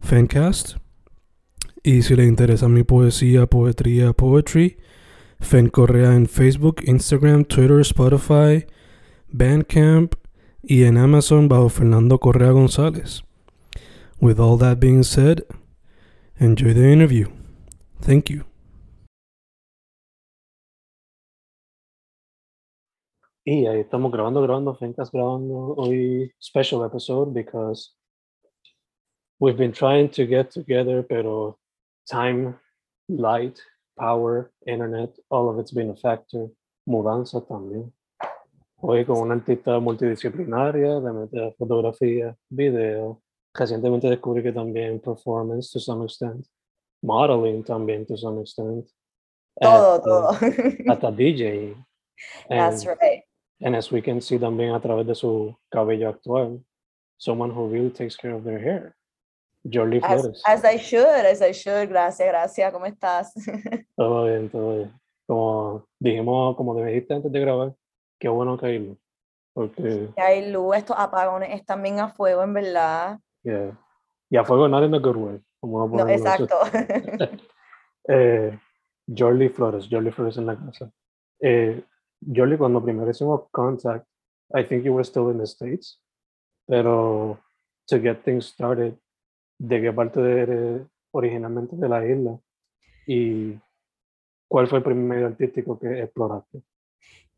Fancast. Y si le interesa mi poesía, poetría, poetry, Fen Correa en Facebook, Instagram, Twitter, Spotify, Bandcamp y en Amazon bajo Fernando Correa González. With all that being said, enjoy the interview. Thank you. Y ahí estamos grabando, grabando, Fencast grabando hoy special episode because we've been trying to get together, pero time, light, power, internet, all of it's been a factor. Mudanza también. Hoy con una artista multidisciplinaria, de meter fotografía, video. Recientemente descubrí que también performance to some extent. Modeling también to some extent. Todo, um, hasta- todo. Hasta DJ. That's right. And as we can see también a través de su cabello actual, someone who really takes care of their hair. Jordi As, Flores. as I should, as I should. Gracias, gracias. ¿Cómo estás? Todo bien, todo bien. Como dijimos, como te dijiste antes de grabar, qué bueno que hay luz, Porque, Que hay luz, estos apagones están bien a fuego, en verdad. yeah. Y a fuego in a good. Como No, exacto. Eh, Jordi Flores, Jordi Flores en la casa. Eh, Jordi, cuando primero hicimos contact, I think you were still in the States, pero to get things started, ¿de qué parte eres originalmente de la isla? ¿Y cuál fue el primer medio artístico que exploraste?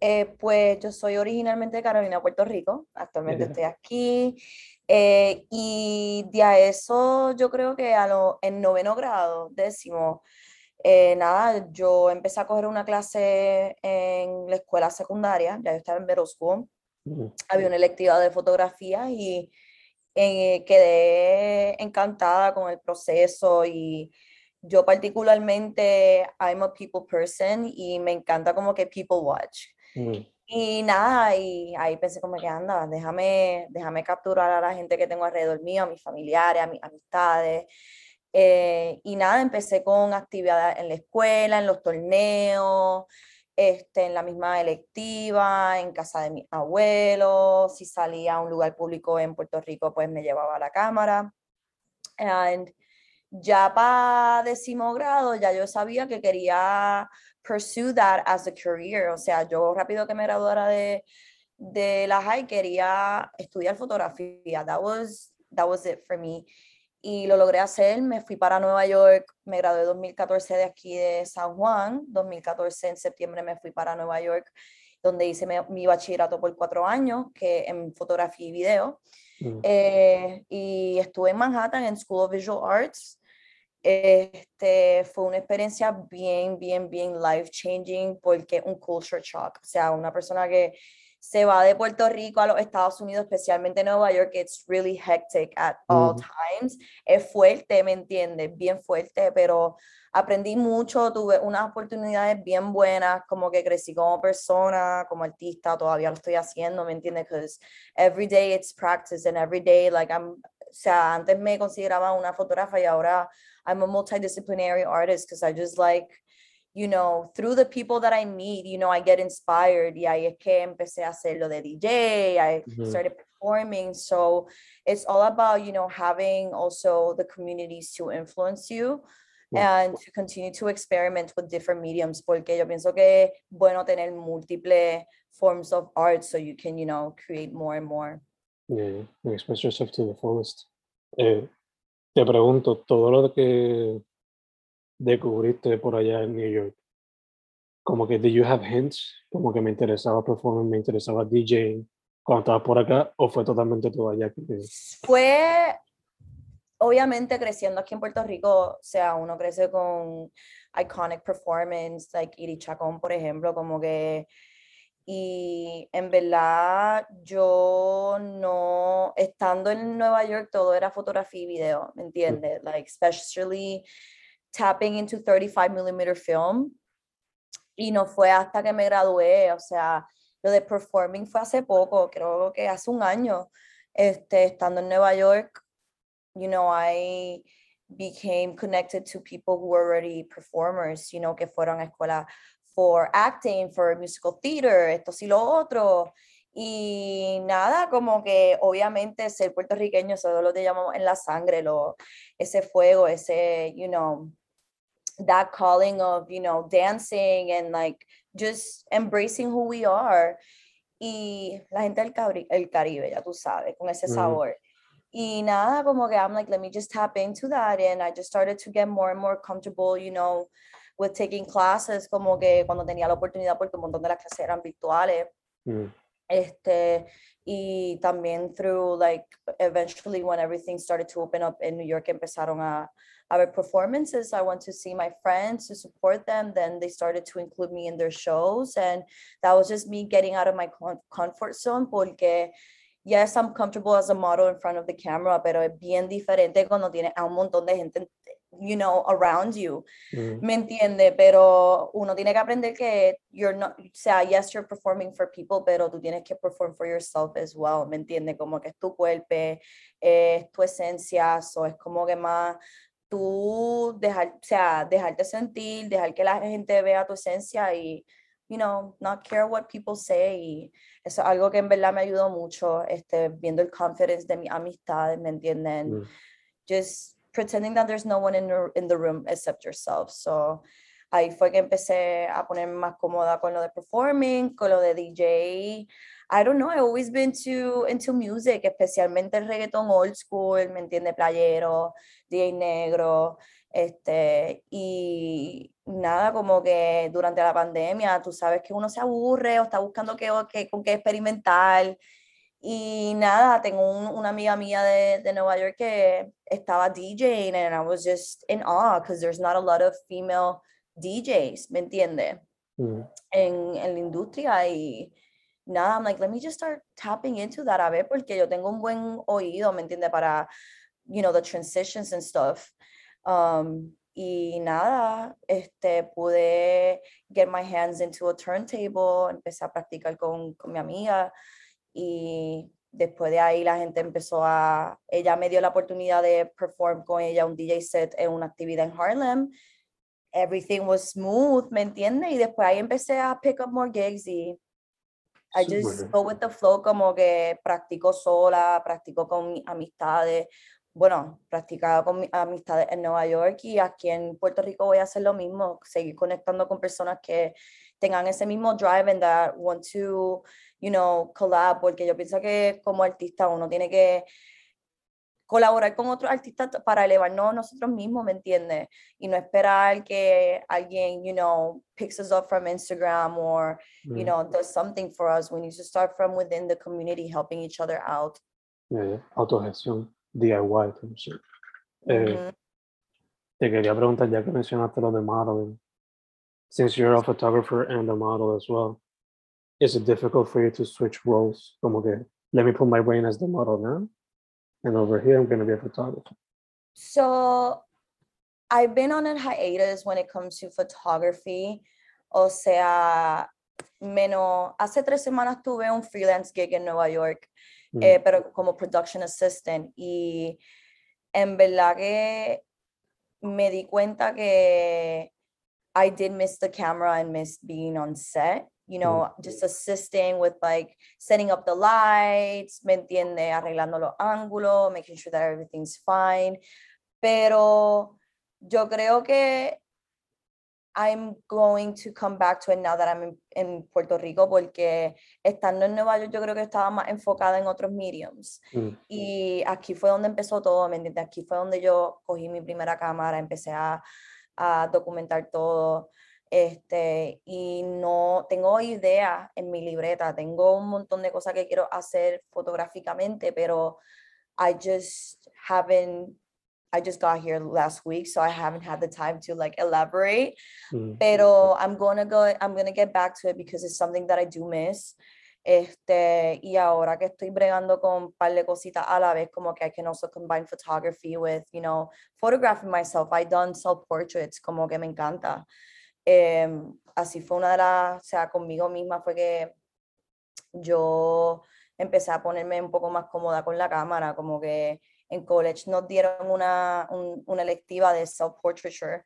Eh, pues yo soy originalmente de Carolina, Puerto Rico. Actualmente Ya. estoy aquí. eh, y de a eso yo creo que a lo, en noveno grado, décimo, eh, nada, yo empecé a coger una clase en la escuela secundaria, ya yo estaba en middle school. Ujú. había una electiva de fotografía y eh, quedé encantada con el proceso y yo particularmente, I'm a people person y me encanta como que people watch. Ujú. Y nada, y ahí pensé como que anda, déjame, déjame capturar a la gente que tengo alrededor mío, a mis familiares, a mis amistades. Eh, y nada, empecé con actividades en la escuela, en los torneos, este, en la misma electiva, en casa de mis abuelos, si salía a un lugar público en Puerto Rico, pues me llevaba la cámara. And ya para décimo grado, ya yo sabía que quería pursue that as a career. O sea, yo rápido que me graduara de, de la high quería estudiar fotografía. That was, that was it for me. Y lo logré hacer, me fui para Nueva York, me gradué 2014 de aquí de San Juan, 2014 en septiembre me fui para Nueva York, donde hice mi, mi bachillerato por cuatro años, que en fotografía y video. Eh, y estuve en Manhattan en School of Visual Arts. Este, fue una experiencia bien, bien, bien life changing porque un culture shock, o sea, una persona que se va de Puerto Rico a los Estados Unidos, especialmente Nueva York, it's really hectic at all times. Es fuerte, ¿me entiendes? Bien fuerte, pero aprendí mucho, tuve unas oportunidades bien buenas, como que crecí como persona, como artista, todavía lo estoy haciendo, ¿me entiendes? Because every day it's practice and every day, like I'm, o sea, antes me consideraba una fotógrafa y ahora I'm a multidisciplinary artist because I just like, you know, through the people that I meet, you know, I get inspired. Y ahí es que empecé a hacer lo de DJ, I Ujú. started performing. So it's all about, you know, having also the communities to influence you Yeah. and to continue to experiment with different mediums. Porque yo pienso que es bueno tener múltiples forms of art so you can, you know, create more and more. Yeah, express yourself to the fullest. Eh, Te pregunto, todo lo que descubriste por allá en New York, como que did you have hints, como que me interesaba performing, me interesaba DJing cuando estabas por acá, o fue totalmente todo allá? Fue, obviamente creciendo aquí en Puerto Rico, o sea, uno crece con iconic performance, like Iri Chacón, por ejemplo, como que y en verdad yo no, estando en Nueva York, todo era fotografía y video, ¿me entiendes? Like, especially tapping into 35 millimeter film. Y no fue hasta que me gradué, o sea, lo de performing fue hace poco, creo que hace un año, este, estando en Nueva York, you know, I became connected to people who were already performers, you know, que fueron a escuela for acting, for musical theater, esto y lo otro. Y nada, como que obviamente ser puertorriqueño, eso lo te llamamos en la sangre, lo, ese fuego, ese, you know, that calling of, you know, dancing and like just embracing who we are. Y la gente del Caribe, el Caribe ya tú sabes, con ese sabor. Y nada, como que I'm like, let me just tap into that. And I just started to get more and more comfortable, you know, with taking classes, como que cuando tenía la oportunidad, porque un montón de las clases eran virtuales. Mm. Este, y también through, like, eventually when everything started to open up in New York, empezaron a, ver performances. I went to see my friends to support them. Then they started to include me in their shows. And that was just me getting out of my comfort zone, porque yes, I'm comfortable as a model in front of the camera, pero es bien diferente cuando tiene a un montón de gente you know, around you. Mm. ¿Me entiende? Pero uno tiene que aprender que you're not, o sea, yes, you're performing for people, pero tú tienes que perform for yourself as well. ¿Me entiende? Como que es tu cuerpo, es tu esencia, o es como que más tú dejar, o sea, dejarte sentir, dejar que la gente vea tu esencia y, you know, not care what people say. Y eso es algo que en verdad me ayudó mucho, este, viendo el confidence de mis amistades, ¿me entienden? Mm. Just pretending that there's no one in the, in the room except yourself. So ahí fue que empecé a ponerme más cómoda con lo de performing, con lo de DJ. I don't know, I've always been to, into music, especialmente el reggaeton old school, ¿me entiende? Playero, DJ negro, este, y nada, como que durante la pandemia, tú sabes que uno se aburre o está buscando qué, qué, con qué experimentar, y nada, tengo un, una amiga mía de, de, Nueva York que estaba DJing and I was just in awe because there's not a lot of female DJs, ¿me entiende? Mm. En, en, la industria y nada, I'm like, let me just start tapping into that a ver porque yo tengo un buen oído, ¿me entiende? Para, you know, the transitions and stuff. Um, y nada, este, pude get my hands into a turntable, empecé a practicar con, con mi amiga y después de ahí la gente empezó a, ella me dio la oportunidad de perform con ella un DJ set en una actividad en Harlem. Everything was smooth, ¿me entiendes? Y después ahí empecé a pick up more gigs y I just go with the flow, como que practico sola, practico con mis amistades. Bueno, practicaba con mis amistades en Nueva York y aquí en Puerto Rico voy a hacer lo mismo, seguir conectando con personas que tengan ese mismo drive and that want to you know, collab, porque yo pienso que como artista uno tiene que colaborar con otros artistas para elevarnos nosotros mismos, ¿me entiendes? Y no esperar que alguien, you know, picks us up from Instagram or, you know, does something for us. We need to start from within the community, helping each other out. Yeah, Autogestión, DIY, eh, te quería preguntar, ya que mencionaste lo de modeling, since you're a photographer and a model as well, is it difficult for you to switch roles? Como que, let me put my brain as the model now, and over here I'm going to be a photographer. So I've been on a hiatus when it comes to photography. O sea, menos, hace tres semanas tuve un freelance gig en Nueva York, mm. eh, pero como production assistant. Y en verdad que me di cuenta que I did miss the camera and miss being on set. You mm. know, just assisting with like setting up the lights, me entiende, arreglando los ángulos, making sure that everything's fine. Pero yo creo que I'm going to come back to it now that I'm in, in, Puerto Rico porque estando en Nueva York yo creo que estaba más enfocada en otros mediums Mm. y aquí fue donde empezó todo, ¿me entiendes? Aquí fue donde yo cogí mi primera cámara, empecé a, a documentar todo este, y no tengo ideas en mi libreta, tengo un montón de cosas que quiero hacer fotográficamente, pero I just haven't I just got here last week, so I haven't had the time to like elaborate. Mm. Pero I'm gonna go, I'm gonna get back to it because it's something that I do miss. Este, y ahora que estoy bregando con un par de cositas a la vez, como que I can also combine photography with, you know, photographing myself. I done self portraits, como que me encanta. Em, así fue una de las, o sea, conmigo misma fue que yo empecé a ponerme un poco más cómoda con la cámara, como que en college nos dieron una, un, una electiva de self-portraiture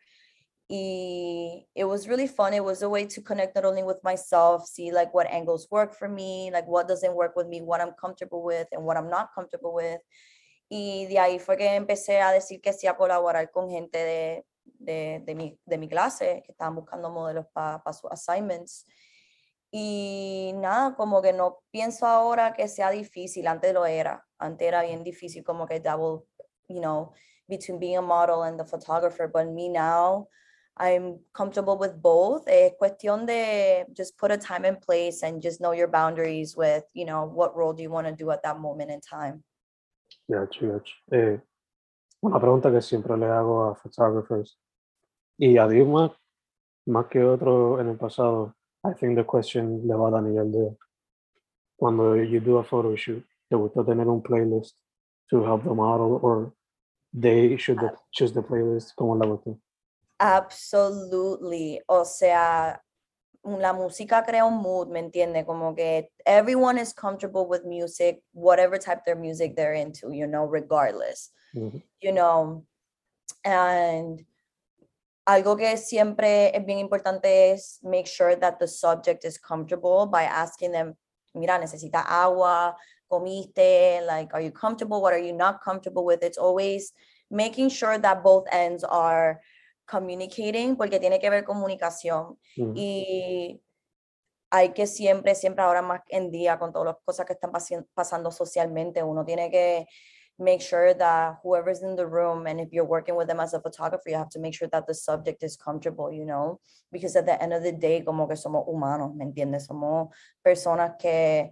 y it was really fun. It was a way to connect not only with myself, see like what angles work for me, like what doesn't work with me, what I'm comfortable with and what I'm not comfortable with. Y de ahí fue que empecé a decir que sí a colaborar con gente de, de, de, mi, de mi clase que estaban buscando modelos para pa sus assignments. Y nada, como que no pienso ahora que sea difícil, antes lo era, antes era bien difícil como que double, you know, between being a model and the photographer, but me now, I'm comfortable with both. Es cuestión de just put a time and place and just know your boundaries with, you know, what role do you want to do at that moment in time. Gotcha, gotcha. Eh, una pregunta que siempre le hago a photographers y a Dios más, más que otro en el pasado, I think the question le va a Daniel de cuando you do a photo shoot, ¿te gusta tener un playlist to help the model or they should choose the playlist? ¿Cómo la? Absolutely. O sea, la música crea un mood, ¿me entiende? Como que everyone is comfortable with music, whatever type of music they're into, you know, regardless. Ujú. you know, and algo que siempre es bien importante es make sure that the subject is comfortable by asking them, mira, necesita agua, comiste, like, are you comfortable? What are you not comfortable with? It's always making sure that both ends are communicating, porque tiene que ver comunicación. Y hay que siempre, siempre ahora más en día con todas las cosas que están pasi- pasando socialmente, uno tiene que make sure that whoever's in the room and if you're working with them as a photographer, you have to make sure that the subject is comfortable, you know, because at the end of the day, como que somos humanos, ¿me entiendes? Somos personas que,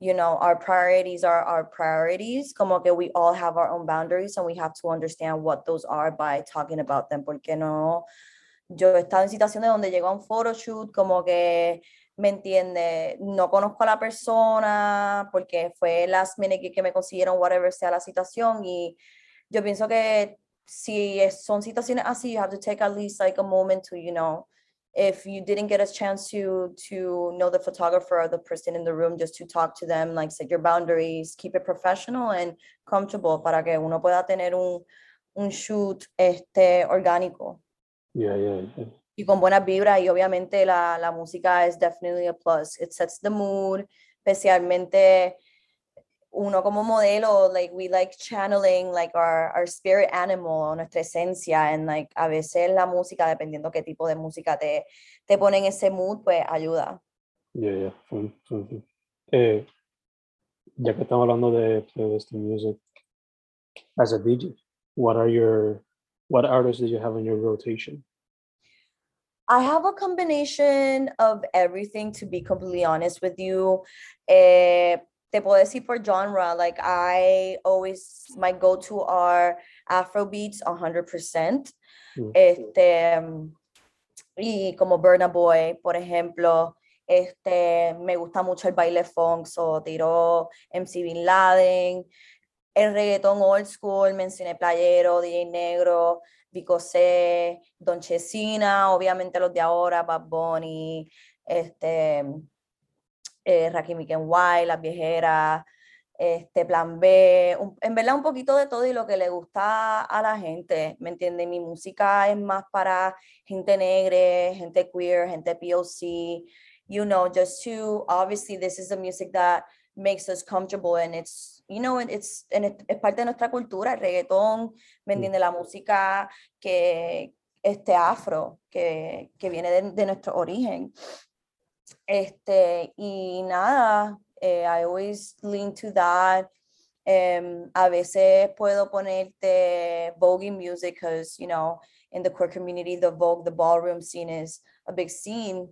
you know, our priorities are our priorities, como que we all have our own boundaries and we have to understand what those are by talking about them, porque no, yo he estado en situaciones donde llego a un photoshoot como que, ¿me entiende? No conozco a la persona porque fue last minute que me consiguieron, whatever sea la situación y yo pienso que si son situaciones así, you have to take at least like a moment to, you know, if you didn't get a chance to to know the photographer or the person in the room, just to talk to them, like set your boundaries, keep it professional and comfortable para que uno pueda tener un, un shoot este, orgánico yeah, yeah. Y con buenas vibras y obviamente la, la música es definitely a plus. It sets the mood, especialmente uno como modelo, like we like channeling like our, our spirit animal, nuestra esencia, and like a veces la música, dependiendo qué tipo de música te, te pone en ese mood, pues ayuda. Yeah, yeah, full, full, full. Eh, ya que estamos hablando de playlist music, as a DJ, what are your, what artists did you have in your rotation? I have a combination of everything, to be completely honest with you. Eh, te puedo decir por genre, like I always, my go-to are Afro beats 100%. Mm. Este, mm, y como Burna Boy, por ejemplo, este, me gusta mucho el baile funk, so tiro MC Bin Laden, el reggaetón old school, mencioné Playero, DJ Negro, Vico Don Chesina, obviamente los de ahora, Bad Bunny, este, eh, Rakim White, Las Viejeras, este, Plan B, en verdad un poquito de todo y lo que le gusta a la gente, ¿me entiende? Mi música es más para gente negra, gente queer, gente POC, you know, just to, obviously this is the music that makes us comfortable and it's, you know, it's, and es parte de nuestra cultura, el reggaetón, ¿me Mm. entiende? La música que este afro que, que viene de, de, nuestro origen. Este, y nada, eh, I always lean to that. Um, a veces puedo ponerte Vogue music because, you know, in the queer community, the Vogue, the ballroom scene is a big scene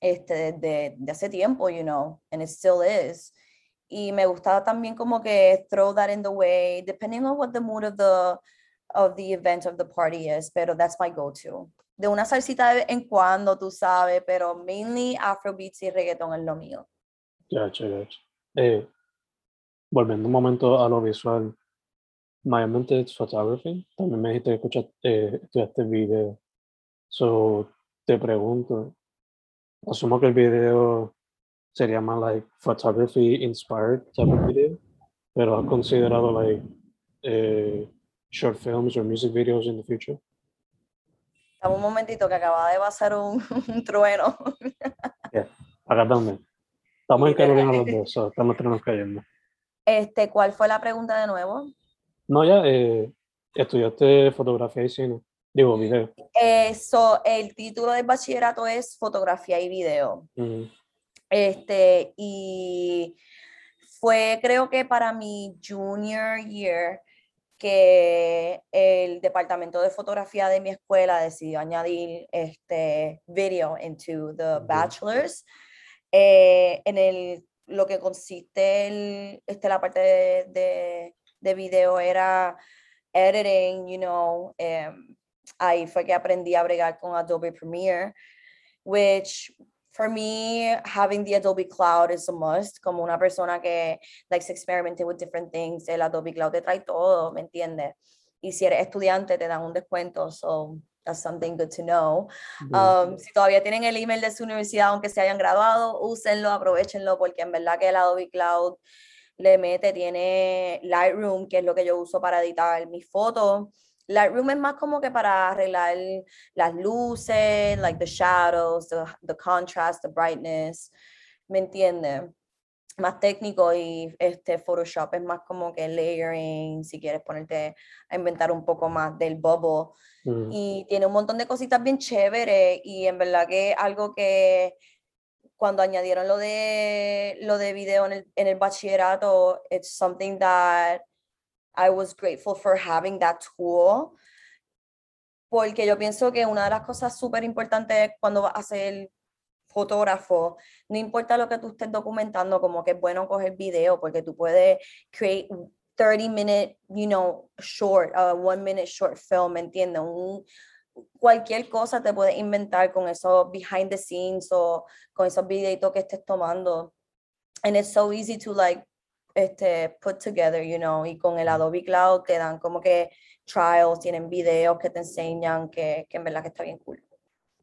este, de, de hace tiempo, you know, and it still is. Y me gustaba también como que throw that in the way, depending on what the mood of the, of the event of the party is, pero that's my go-to. De una salsita de vez en cuando, tú sabes, pero mainly Afrobeats y reggaeton es lo mío. Gotcha, gotcha. Eh, volviendo un momento a lo visual, mayormente es photography. También me dijiste que escuchaste, eh, video. So, te pregunto, asumo que el video sería más like photography inspired type of video, pero ¿has considerado like eh, short films or music videos in the future? Dame un momentito que acaba de pasar un, un trueno. yeah. Acá también. Estamos en Carolina los dos, so estamos trenos cayendo. Este, ¿Cuál fue la pregunta de nuevo? No, ya, eh, estudiaste fotografía y cine. Digo, video. Eh, so, el título del bachillerato es fotografía y video. Mm. Este, y fue creo que para mi junior year que el departamento de fotografía de mi escuela decidió añadir este video into the bachelor's. Eh, en el, lo que consiste el, este, la parte de, de, de video era editing, you know, um, ahí fue que aprendí a bregar con Adobe Premiere, which for me, having the Adobe Cloud is a must. Como una persona que likes experimenting with different things, el Adobe Cloud te trae todo, ¿me entiendes? Y si eres estudiante, te dan un descuento, so that's something good to know. Um, si todavía tienen el email de su universidad, aunque se hayan graduado, úsenlo, aprovechenlo, porque en verdad que el Adobe Cloud le mete, tiene Lightroom, que es lo que yo uso para editar mis fotos Lightroom es más como que para arreglar las luces, like the shadows, the, the contrast, the brightness, ¿me entiendes? Más técnico y este Photoshop es más como que layering, si quieres ponerte a inventar un poco más del bubble. Mm. Y tiene un montón de cositas bien chéveres y en verdad que algo que cuando añadieron lo de lo de video en el, en el bachillerato, it's something that I was grateful for having that tool. Porque yo pienso que una de las cosas súper importantes cuando vas a ser fotógrafo, no importa lo que tú estés documentando, como que es bueno coger video, porque tú puedes create 30 minute, you know, short, uh, one minute short film, ¿me entiendes? Un, cualquier cosa te puedes inventar con esos behind the scenes o con esos videitos que estés tomando. And it's so easy to like este, put together, you know, y con el Adobe Cloud te dan como que trials, tienen videos que te enseñan que, que en verdad que está bien cool.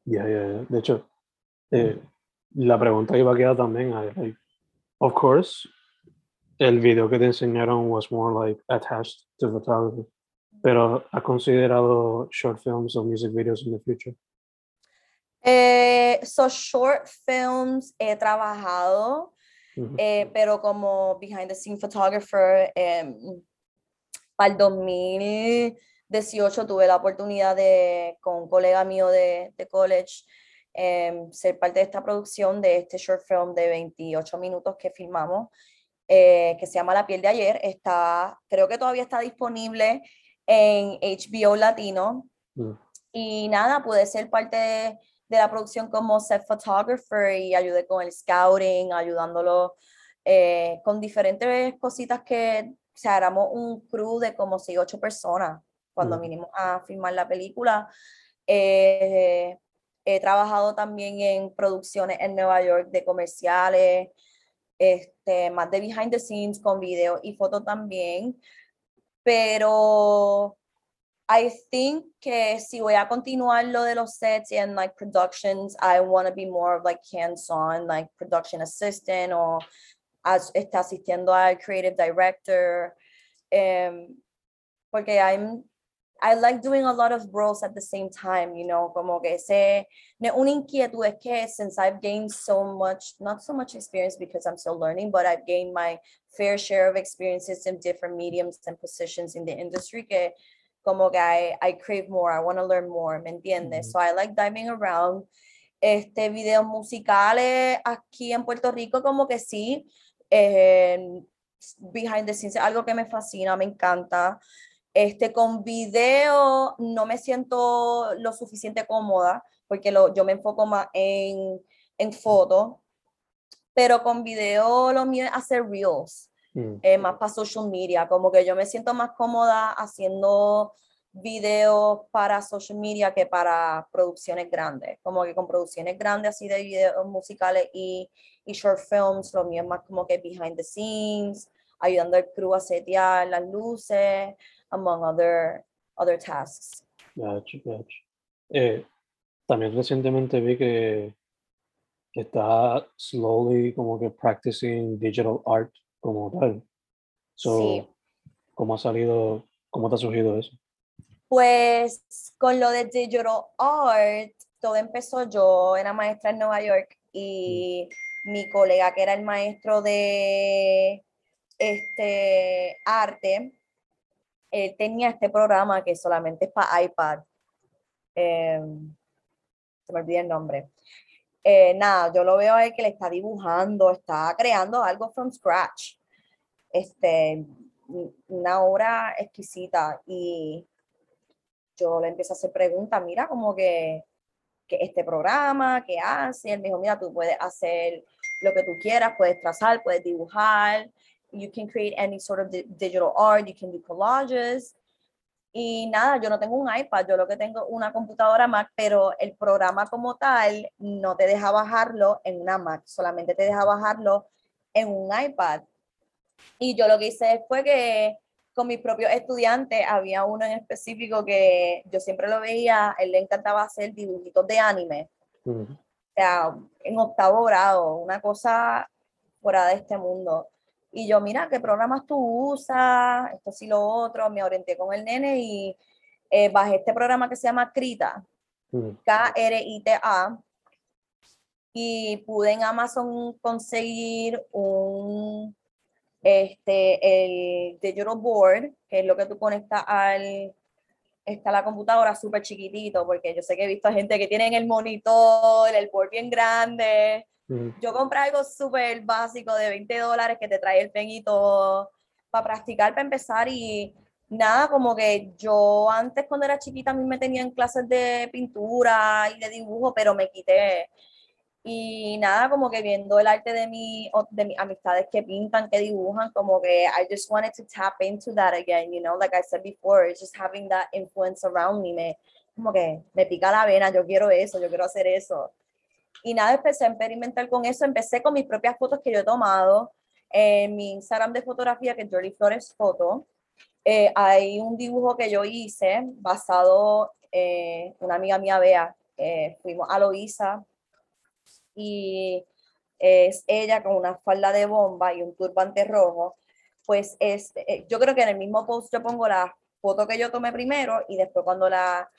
Ya, yeah, yeah, De hecho, eh, la pregunta iba a quedar también, like, of course, el video que te enseñaron was more like attached to photography, pero ¿has considerado short films o music videos in the future? Eh, so short films he trabajado, eh, pero como behind the scene photographer, eh, para el 2018 tuve la oportunidad de, con un colega mío de, de college, eh, ser parte de esta producción de este short film de 28 minutos que filmamos, eh, que se llama La piel de ayer. Está, creo que todavía está disponible en HBO Latino. Mm. Y nada, pude ser parte de de la producción como set photographer y ayudé con el scouting, ayudándolo eh, con diferentes cositas que o sea, éramos un crew de como 6, 8 personas cuando vinimos a filmar la película. Eh, he trabajado también en producciones en Nueva York de comerciales, este, más de behind the scenes con video y foto también, pero I think que si voy a continuar lo de los sets and like productions, I want to be more of like hands-on, like production assistant or as, está asistiendo al creative director. Um, porque I'm, I like doing a lot of roles at the same time, you know, como que se una inquietud es que since I've gained so much, not so much experience because I'm still learning, but I've gained my fair share of experiences in different mediums and positions in the industry que como que I, I crave more, I want to learn more, ¿me entiendes? Ujú. So I like diving around. Este, videos musicales aquí en Puerto Rico, como que sí. eh, behind the scenes, es algo que me fascina, me encanta. Este, con video no me siento lo suficiente cómoda, porque lo, yo me enfoco más en, en foto, pero con video lo mío es hacer reels Mm, eh, más para social media, como que yo me siento más cómoda haciendo videos para social media que para producciones grandes, como que con producciones grandes así de videos musicales y, y short films, lo mío es más como que behind the scenes, ayudando al crew a setear las luces, among other, other tasks. gotcha, gotcha. Eh, también recientemente vi que, que está slowly como que practicing digital art como tal. So, Sí. ¿cómo ha salido, cómo te ha surgido eso? Pues con lo de digital art, todo empezó yo, era maestra en Nueva York y mi colega que era el maestro de este arte, él tenía este programa que solamente es para iPad. Em, se me olvida el nombre. Eh, nada, yo lo veo a que le está dibujando, está creando algo from scratch. Este, una obra exquisita y yo le empecé a hacer preguntas, mira, como que, que este programa, ¿qué hace? Él me dijo, mira, tú puedes hacer lo que tú quieras, puedes trazar, puedes dibujar, you can create any sort of di- digital art, you can do collages. Y nada, yo no tengo un iPad, yo lo que tengo una computadora Mac, pero el programa como tal no te deja bajarlo en una Mac, solamente te deja bajarlo en un iPad. Y yo lo que hice fue que con mis propios estudiantes, había uno en específico que yo siempre lo veía, él le encantaba hacer dibujitos de anime, Mm, o sea, en octavo grado, una cosa fuera de este mundo. Y yo, mira, ¿qué programas tú usas? Esto sí, lo otro, me orienté con el nene y eh, bajé este programa que se llama Krita, K-R-I-T-A, y pude en Amazon conseguir un, este, el digital board, que es lo que tú conectas al, está la computadora súper chiquitito, porque yo sé que he visto gente que tienen el monitor, el board bien grande. Yo compré algo súper básico de 20 dólares que te trae el pen y todo para practicar, para empezar y nada, como que yo antes cuando era chiquita a mí me tenían clases de pintura y de dibujo, pero me quité. Y nada, como que viendo el arte de, mi, de mis amistades que pintan, que dibujan, como que I just wanted to tap into that again, you know, like I said before, just having that influence around me, me, como que me pica la vena, yo quiero eso, yo quiero hacer eso. Y nada, empecé a experimentar con eso, empecé con mis propias fotos que yo he tomado, en mi Instagram de fotografía, que es Jordi Flores Foto, eh, hay un dibujo que yo hice basado en una amiga mía, Bea, eh, fuimos a Loíza, y es ella con una falda de bomba y un turbante rojo, pues es, eh, yo creo que en el mismo post yo pongo la foto que yo tomé primero y después cuando la,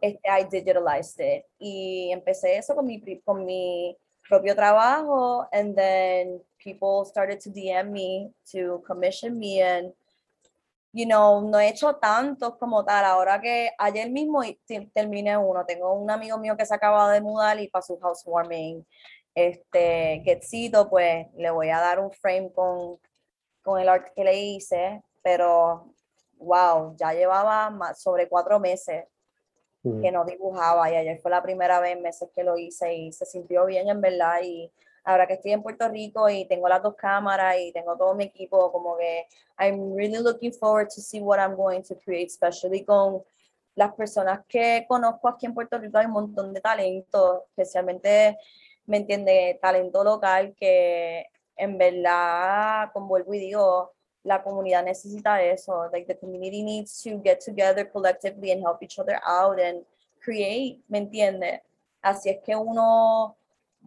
este, I digitalized it. Y empecé eso con mi, con mi propio trabajo and then people started to DM me to commission me and you know, no he hecho tantos como tal. Ahora que ayer mismo terminé uno. Tengo un amigo mío que se acaba de mudar y para su housewarming, este, Getcito, pues le voy a dar un frame con, con el art que le hice, pero wow, ya llevaba más, sobre cuatro meses mm. que no dibujaba y ayer fue la primera vez en meses que lo hice y se sintió bien en verdad y ahora que estoy en Puerto Rico y tengo las dos cámaras y tengo todo mi equipo como que I'm really looking forward to see what I'm going to create especially con las personas que conozco aquí en Puerto Rico hay un montón de talento especialmente me entiende talento local que en verdad como vuelvo y digo la comunidad necesita eso. Like the community needs to get together collectively and help each other out and create, ¿me entiende? Así es que uno,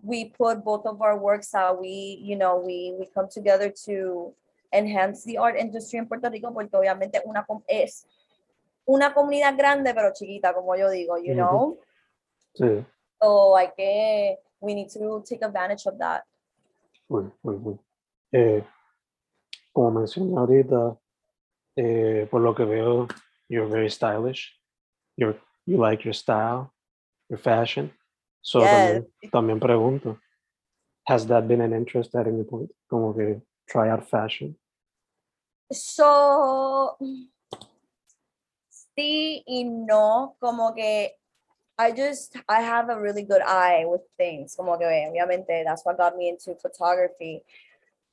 we put both of our works out, we, you know, we, we come together to enhance the art industry en Puerto Rico porque obviamente una, es una comunidad grande pero chiquita, como yo digo, you Ujú. know? Sí, So hay que, we need to take advantage of that. full, full, full. Eh, como mencioné ahorita, eh, por lo que veo, you're very stylish. You're you like your style, your fashion. So Yes. también, también pregunto, has that been an interest at any point? Como que try out fashion. So, sí y no, como que I just, I have a really good eye with things, como que obviamente that's what got me into photography.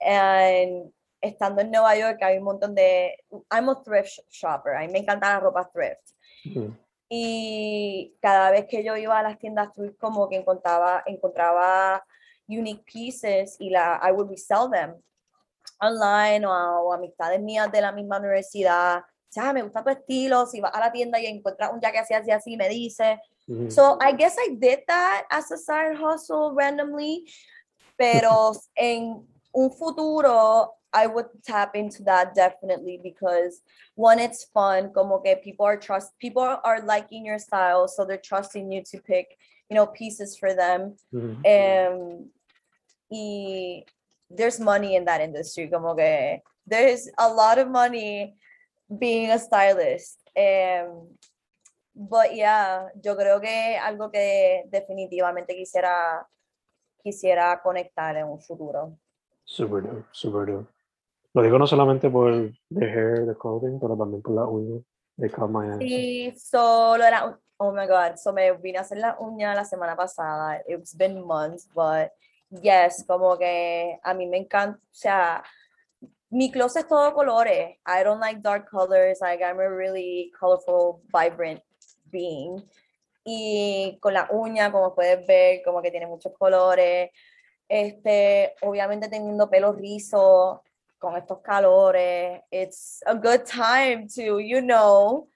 And estando en Nueva York hay un montón de, I'm a thrift sh- shopper, a mí me encanta la ropa thrift. Ujú, Y cada vez que yo iba a las tiendas thrift como que encontraba, encontraba unique pieces y la, I would resell them online o, a- o amistades mías de la misma universidad. O sea, "Ah, me gusta tu estilo, si vas a la tienda y encuentras un jacket así, así, así, me dice. So I guess I did that as a side hustle randomly, pero en un futuro I would tap into that definitely because one, it's fun, como que people are trust, people are liking your style, so they're trusting you to pick, you know, pieces for them. Ujú. Um, y there's money in that industry, como que there's a lot of money being a stylist. Um, but yeah, yo creo que algo que definitivamente quisiera quisiera conectar en un futuro. Super dope, super dope. Lo digo no solamente por the hair, the clothing, pero también por la uña. They caught my eye. Sí, solo era, oh my god, so me vine a hacer la uña la semana pasada. It's been months, but yes, como que a mí me encanta, o sea, mi closet es todo colores. I don't like dark colors, like I'm a really colorful, vibrant being. Y con la uña, como puedes ver, como que tiene muchos colores. Este, obviamente teniendo pelo rizo, con estos calores, it's a good time to, you know,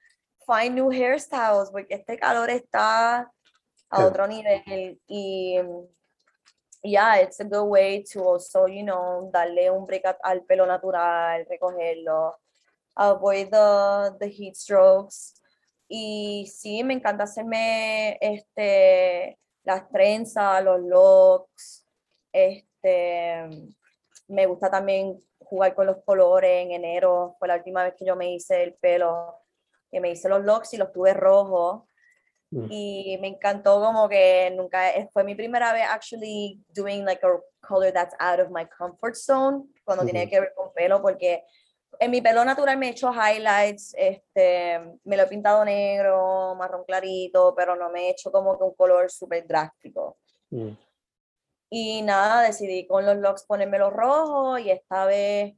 find new hairstyles, porque este calor está a otro nivel y yeah, it's a good way to also, you know, darle un break al pelo natural, recogerlo, avoid the, the heat strokes. Y sí, me encanta hacerme este, las trenzas, los locks, este, me gusta también jugar con los colores en enero, fue la última vez que yo me hice el pelo, que me hice los locks y los tuve rojos. Mm. Y me encantó como que nunca, eh, fue mi primera vez actually doing like a color that's out of my comfort zone, cuando tiene Ujú. que ver con pelo, porque en mi pelo natural me he hecho highlights, este, me lo he pintado negro, marrón clarito, pero no me he hecho como que un color súper drástico. Mm. Y nada, decidí con los locks ponérmelo rojo y esta vez,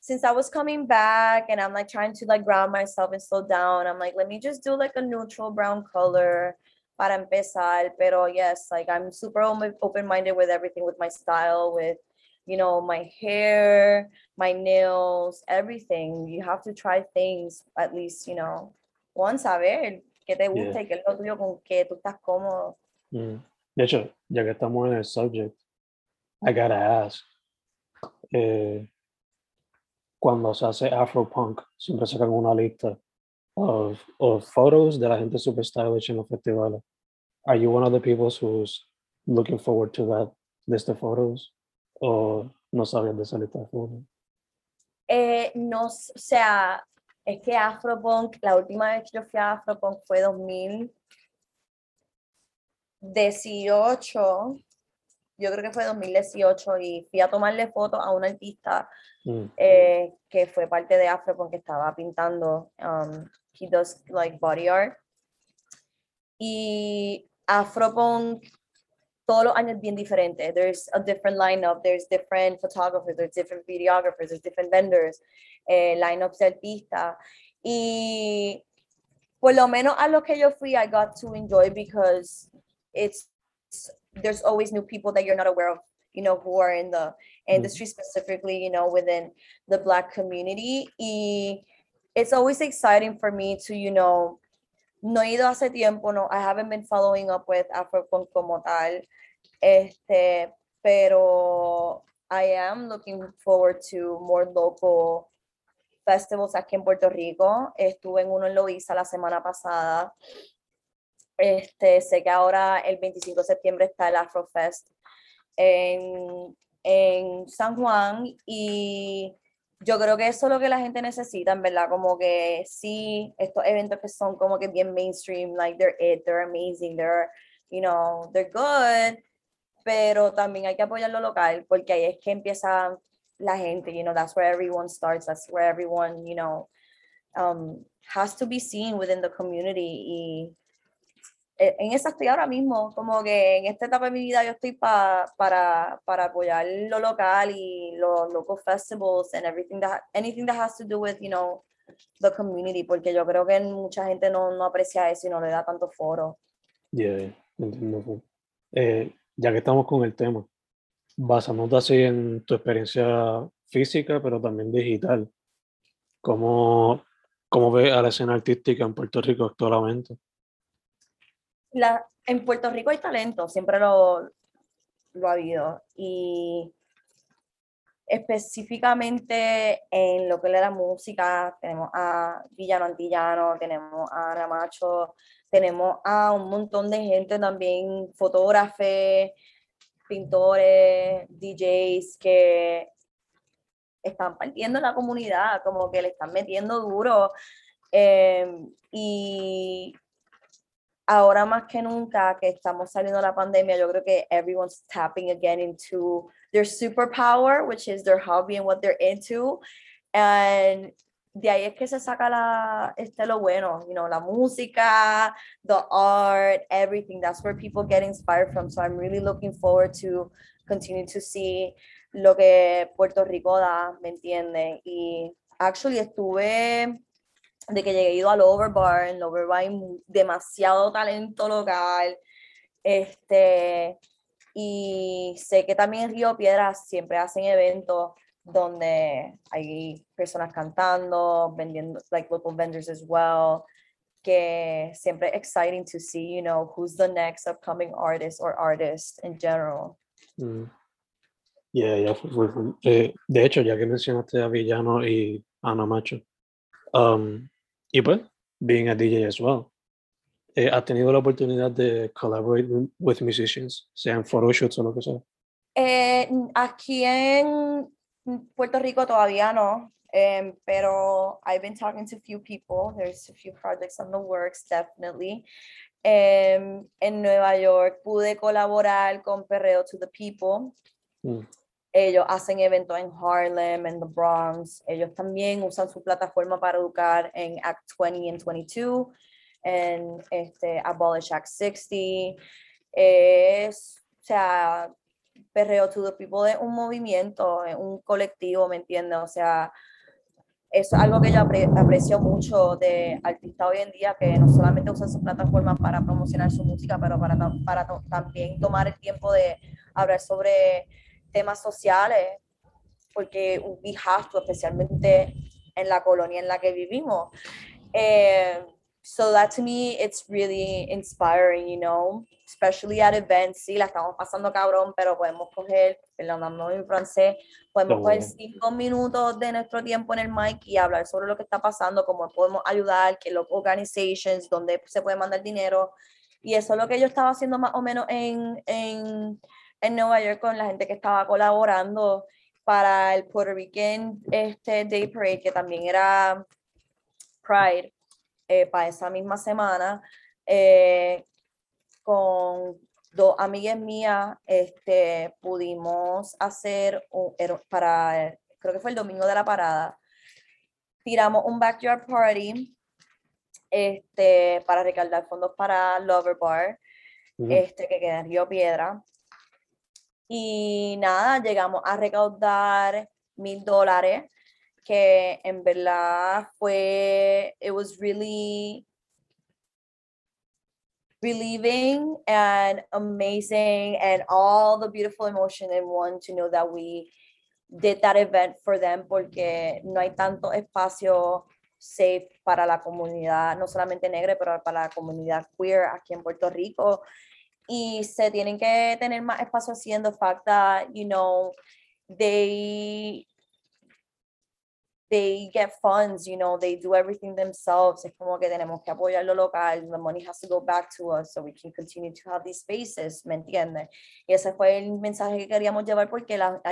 since I was coming back and I'm like trying to like ground myself and slow down, I'm like, let me just do like a neutral brown color para empezar. Pero yes, like I'm super open minded with everything, with my style, with, you know, my hair, my nails, everything. You have to try things at least, you know, once a ver qué te gusta y qué es lo tuyo con que tú estás cómodo. Mm. De hecho, ya que estamos en el subject, I gotta ask. eh, cuando se hace Afropunk, siempre sacan una lista of, of photos de la gente super stylish en los festivales. Are you one of the people who's looking forward to that list of photos? ¿O no sabías de esa lista de fotos? Eh, no, o sea, es que Afropunk, la última vez que yo fui a Afropunk fue 2018, yo creo que fue 2018 y fui a tomarle fotos a un artista Mm, eh, que fue parte de Afropunk que estaba pintando, um, he does like body art. Y Afropunk todos los años bien diferente. There's a different lineup, there's different photographers, there's different videographers, there's different vendors, eh, lineups de artistas. Y por lo menos a lo que yo fui, I got to enjoy because it's there's always new people that you're not aware of, you know, who are in the mm-hmm. industry specifically, you know, within the black community. Y it's always exciting for me to, you know, no he ido hace tiempo, no, I haven't been following up with Afropunk como tal, este, pero I am looking forward to more local festivals aquí en Puerto Rico. Estuve en uno en Loíza la semana pasada. Este, sé que ahora el 25 de septiembre está el Afrofest en, en San Juan y yo creo que eso es lo que la gente necesita, verdad, como que sí, estos eventos que son como que bien mainstream, like they're it, they're amazing, they're, you know, they're good, pero también hay que apoyar lo local, porque ahí es que empieza la gente, you know, that's where everyone starts, that's where everyone, you know, um, has to be seen within the community y en esa estoy ahora mismo, como que en esta etapa de mi vida yo estoy pa, para, para apoyar lo local y los local festivals and everything that, anything that has to do with, you know, the community, porque yo creo que mucha gente no, no aprecia eso y no le da tanto foro. Yeah, entiendo. Eh, ya que estamos con el tema, basándote así en tu experiencia física, pero también digital, ¿cómo, cómo ves a la escena artística en Puerto Rico actualmente? La, en Puerto Rico hay talento, siempre lo, lo ha habido. Y específicamente en lo que es la música, tenemos a Villano Antillano, tenemos a Ramacho, tenemos a un montón de gente también, fotógrafos, pintores, DJs que están partiendo la comunidad, como que le están metiendo duro. Eh, y ahora más que nunca que estamos saliendo de la pandemia, yo creo que everyone's tapping again into their superpower, which is their hobby and what they're into. And de ahí es que se saca la, este, lo bueno, you know, la música, the art, everything. That's where people get inspired from. So I'm really looking forward to continue to see lo que Puerto Rico da, ¿me entienden? Y actually estuve de que llegué ido al Overbar, en Overbar hay demasiado talento local, este, y sé que también en Río Piedras siempre hacen eventos donde hay personas cantando, vendiendo, like local vendors as well, que siempre exciting to see, you know, who's the next upcoming artist or artist in general. Mm. Yeah, yeah, eh, de hecho, ya que mencionaste a Villano y Ana Macho, um, y pues, being a DJ as well. Eh, ¿Has tenido la oportunidad de collaborate with musicians, sean photoshoots o lo que sea? Eh, aquí en Puerto Rico todavía no, um, pero I've been talking to a few people. There's a few projects on the works, definitely. Um, en Nueva York pude colaborar con Perreo to the People. Mm. Ellos hacen eventos en Harlem, en the Bronx. Ellos también usan su plataforma para educar en Act 20 and 22, en este, Abolish Act 60. Es, o sea, Perreo to the People es un movimiento, un colectivo, ¿me entiendes? O sea, es algo que yo aprecio mucho de artistas hoy en día, que no solamente usan su plataforma para promocionar su música, pero para, para también tomar el tiempo de hablar sobre temas sociales, porque we have to, especialmente en la colonia en la que vivimos. Eh, so that to me, it's really inspiring, you know, especially at events. Sí, la estamos pasando cabrón, pero podemos coger, perdón, en francés, podemos coger cinco minutos de nuestro tiempo en el mic y hablar sobre lo que está pasando, cómo podemos ayudar, que los organizations, donde se puede mandar dinero. Y eso es lo que yo estaba haciendo más o menos en, en en Nueva York con la gente que estaba colaborando para el Puerto Rican este, Day Parade, que también era Pride, eh, para esa misma semana, eh, con dos amigas mías, este, pudimos hacer, un, para, creo que fue el domingo de la parada, tiramos un backyard party este, para recaudar fondos para Lover Bar, este, que queda en Río Piedra. Y nada, llegamos a recaudar mil dólares, que en verdad fue, it was really relieving and amazing and all the beautiful emotion in one to know that we did that event for them porque no hay tanto espacio safe para la comunidad, no solamente negra, pero para la comunidad queer aquí en Puerto Rico y se tienen que tener más espacio haciendo the fact that, you know, they they get funds, you know, they do everything themselves. Es como que tenemos que apoyar lo local. The money has to go back to us so we can continue to have these spaces, ¿me entiendes? Y ese fue el mensaje que queríamos llevar porque la,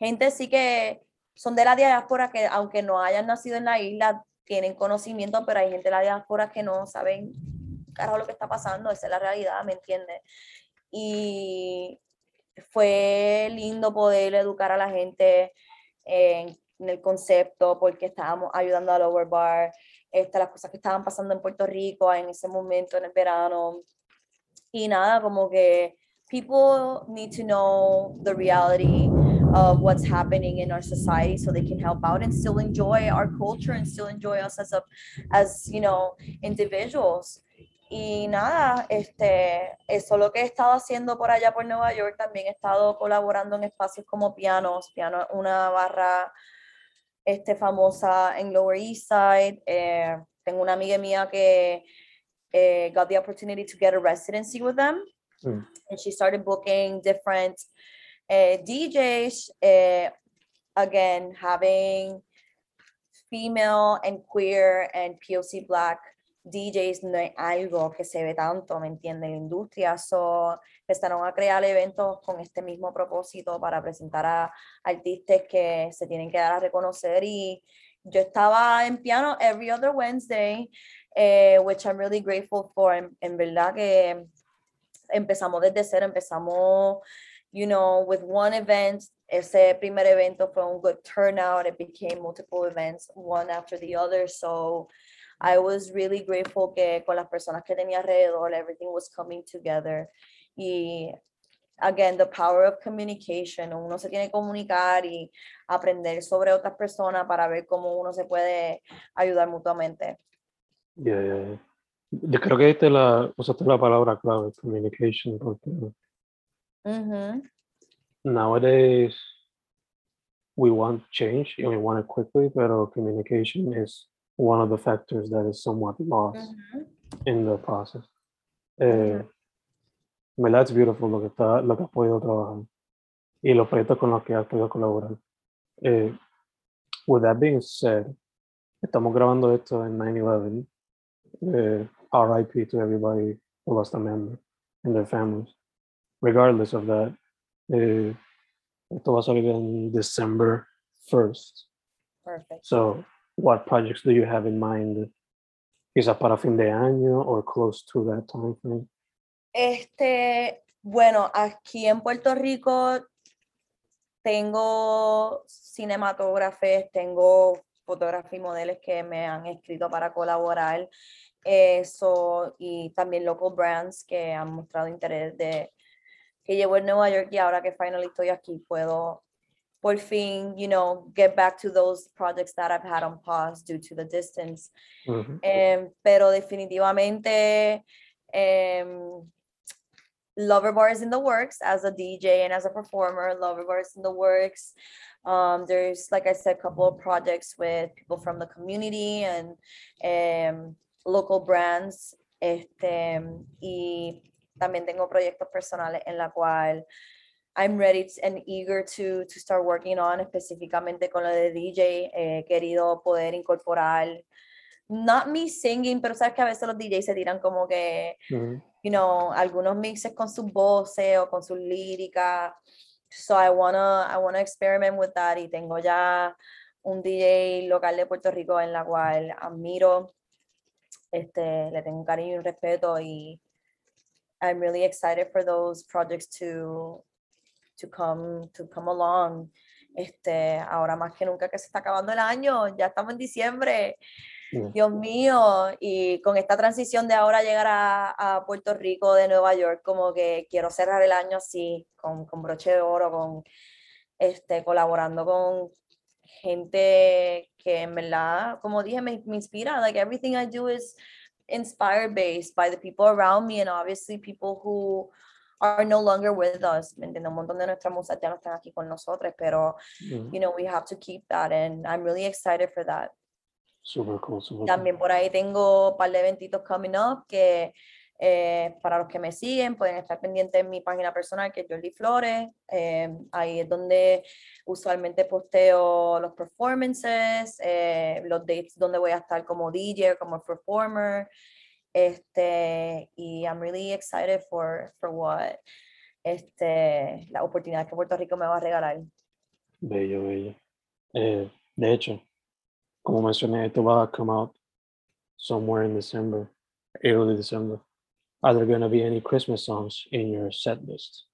gente sí que son de la diáspora que aunque no hayan nacido en la isla, tienen conocimiento, pero hay gente de la diáspora que no saben carajo lo que está pasando, esa es la realidad, ¿me entiendes? Y fue lindo poder educar a la gente en, el concepto, porque estábamos ayudando a Lower Bar, este, las cosas que estaban pasando en Puerto Rico en ese momento, en el verano. Y nada, como que people need to know the reality of what's happening in our society so they can help out and still enjoy our culture and still enjoy us as a as you know individuals y nada, este, eso es lo que he estado haciendo por allá por Nueva York. También he estado colaborando en espacios como Pianos, Piano, una barra este, famosa en Lower East Side. Eh, tengo una amiga mía que eh, got the opportunity to get a residency with them. Mm. And she started booking different uh, DJs. Uh, again, having female and queer and POC Black DJs no es algo que se ve tanto, ¿me entienden? En la industria. So, empezaron a crear eventos con este mismo propósito para presentar a artistas que se tienen que dar a reconocer. Y yo estaba en piano every other Wednesday, eh, which I'm really grateful for. En, en verdad que empezamos desde cero, empezamos, you know, with one event. Ese primer evento fue un good turnout. It became multiple events, one after the other. So, I was really grateful que con las personas que tenía alrededor, everything was coming together. Y again, the power of communication. Uno se tiene que comunicar y aprender sobre otras personas para ver cómo uno se puede ayudar mutuamente. Yeah, yeah, Yo creo que esta la, usaste la palabra clave, communication, porque mm-hmm. nowadays we want change and we want it quickly, pero communication is one of the factors that is somewhat lost mm-hmm. in the process. Eh, mm-hmm. That's beautiful lo que, está, lo que has podido trabajar y los proyectos con los que has podido colaborar. Eh, with that being said, estamos grabando esto en 9-11. Eh, RIP to everybody who lost a member and their families. Regardless of that, eh, esto va a salir en December 1st. Perfect. So what projects do you have in mind? Quizás para fin de año or close to that time frame? Este, bueno, aquí en Puerto Rico tengo cinematógrafes, tengo fotógrafos y modelos que me han escrito para colaborar. Eso, y también local brands que han mostrado interés de que llevo en Nueva York y ahora que finally estoy aquí puedo por fin, you know, get back to those projects that I've had on pause due to the distance. Mm-hmm. Um, pero definitivamente, um, Lover Bar is in the works as a DJ and as a performer. Lover Bar is in the works. Um, there's, like I said, a couple of projects with people from the community and um, local brands. Este, y también tengo proyectos personales en la cual I'm ready and eager to, to start working on, específicamente con lo de DJ. He querido poder incorporar, not me singing, pero sabes que a veces los DJs se tiran como que, you know, algunos mixes con sus voces o con sus líricas. So I wanna, I wanna experiment with that y tengo ya un DJ local de Puerto Rico en la cual admiro, este, le tengo un cariño y un respeto y I'm really excited for those projects to to come, to come along. Este, ahora más que nunca que se está acabando el año, ya estamos en diciembre. Dios mío, y con esta transición de ahora llegar a, a, Puerto Rico de Nueva York, como que quiero cerrar el año así, con, con broche de oro, con este, colaborando con gente que en verdad, como dije, me, me inspira. Like everything I do is inspired based by the people around me and obviously people who are no longer with us. ¿Me entiendes? Un montón de nuestras musas ya no están aquí con nosotros, pero, mm. you know, we have to keep that and I'm really excited for that. Super cool, super También por ahí tengo un par de eventitos coming up que eh, para los que me siguen pueden estar pendientes en mi página personal que es Jordi Flores. Eh, ahí es donde usualmente posteo los performances, eh, los dates donde voy a estar como DJ, como performer. Este, y I'm really excited for, for what este, la oportunidad que Puerto Rico me va a regalar. Bello, bello. Eh, de hecho, como mencioné, esto va a come out somewhere in December, early December. Are there going to be any Christmas songs in your set list?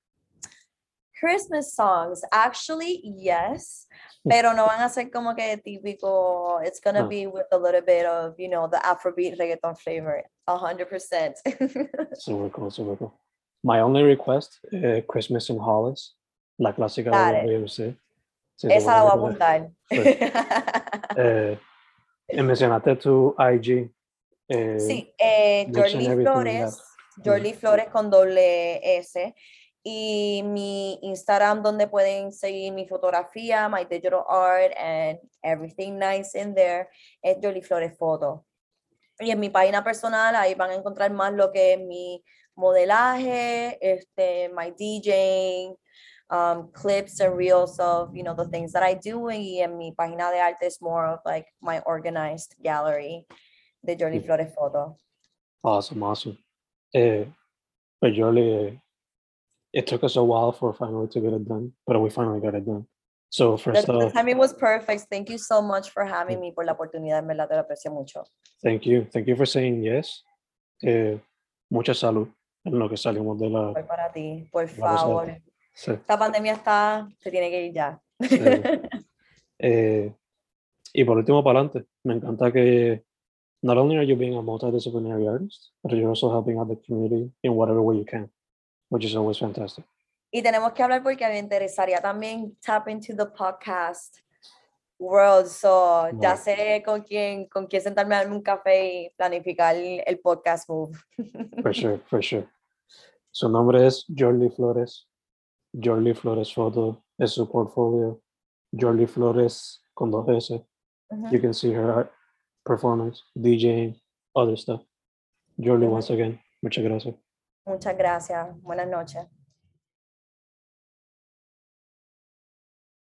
Christmas songs, actually, yes, pero no van a ser como que típico. It's gonna No. be with a little bit of, you know, the Afrobeat reggaeton flavor, a hundred percent. Super cool, super cool. My only request, eh, Christmas in Hollis, la clásica Got de. WMC. Sí, Esa la voy a apuntar. Eh, y mencionaste tu IG. eh, Sí, eh, we Flores. Jorly Flores con doble S. Y mi Instagram donde pueden seguir mi fotografía, my digital art and everything nice in there, es Jorly Flores Foto. Y en mi página personal ahí van a encontrar más lo que es mi modelaje, este, my DJing, um, clips and reels of, you know, the things that I do. Y en mi página de arte es more of like my organized gallery de Mm. Flores Foto. Awesome, awesome. Eh, but Jorli, it took us a while for finally to get it done, but we finally got it done. So The, first the off, timing was perfect. Thank you so much for having me, por la oportunidad, en verdad te lo aprecio mucho. thank you, thank you for saying yes. Eh, mucha salud en lo que salimos de la. Voy para ti, por favor. Sí. Esta pandemia está, se tiene que ir ya. Sí. Eh, y por último, para adelante, me encanta que not only are you being a multidisciplinary artist, but you're also helping out the community in whatever way you can, which is always fantastic. Y tenemos que hablar porque me interesaría también tap into the podcast world. So, ya sé con quién, con quién sentarme a darme un café y planificar el podcast move. For sure, for sure. Su nombre es Jordi Flores. Jordi Flores Photo es su portfolio. Jordi Flores con dos S. Ujú. You can see her art, performance, DJing, other stuff. Jordi, once again, muchas gracias. Muchas gracias. Buenas noches.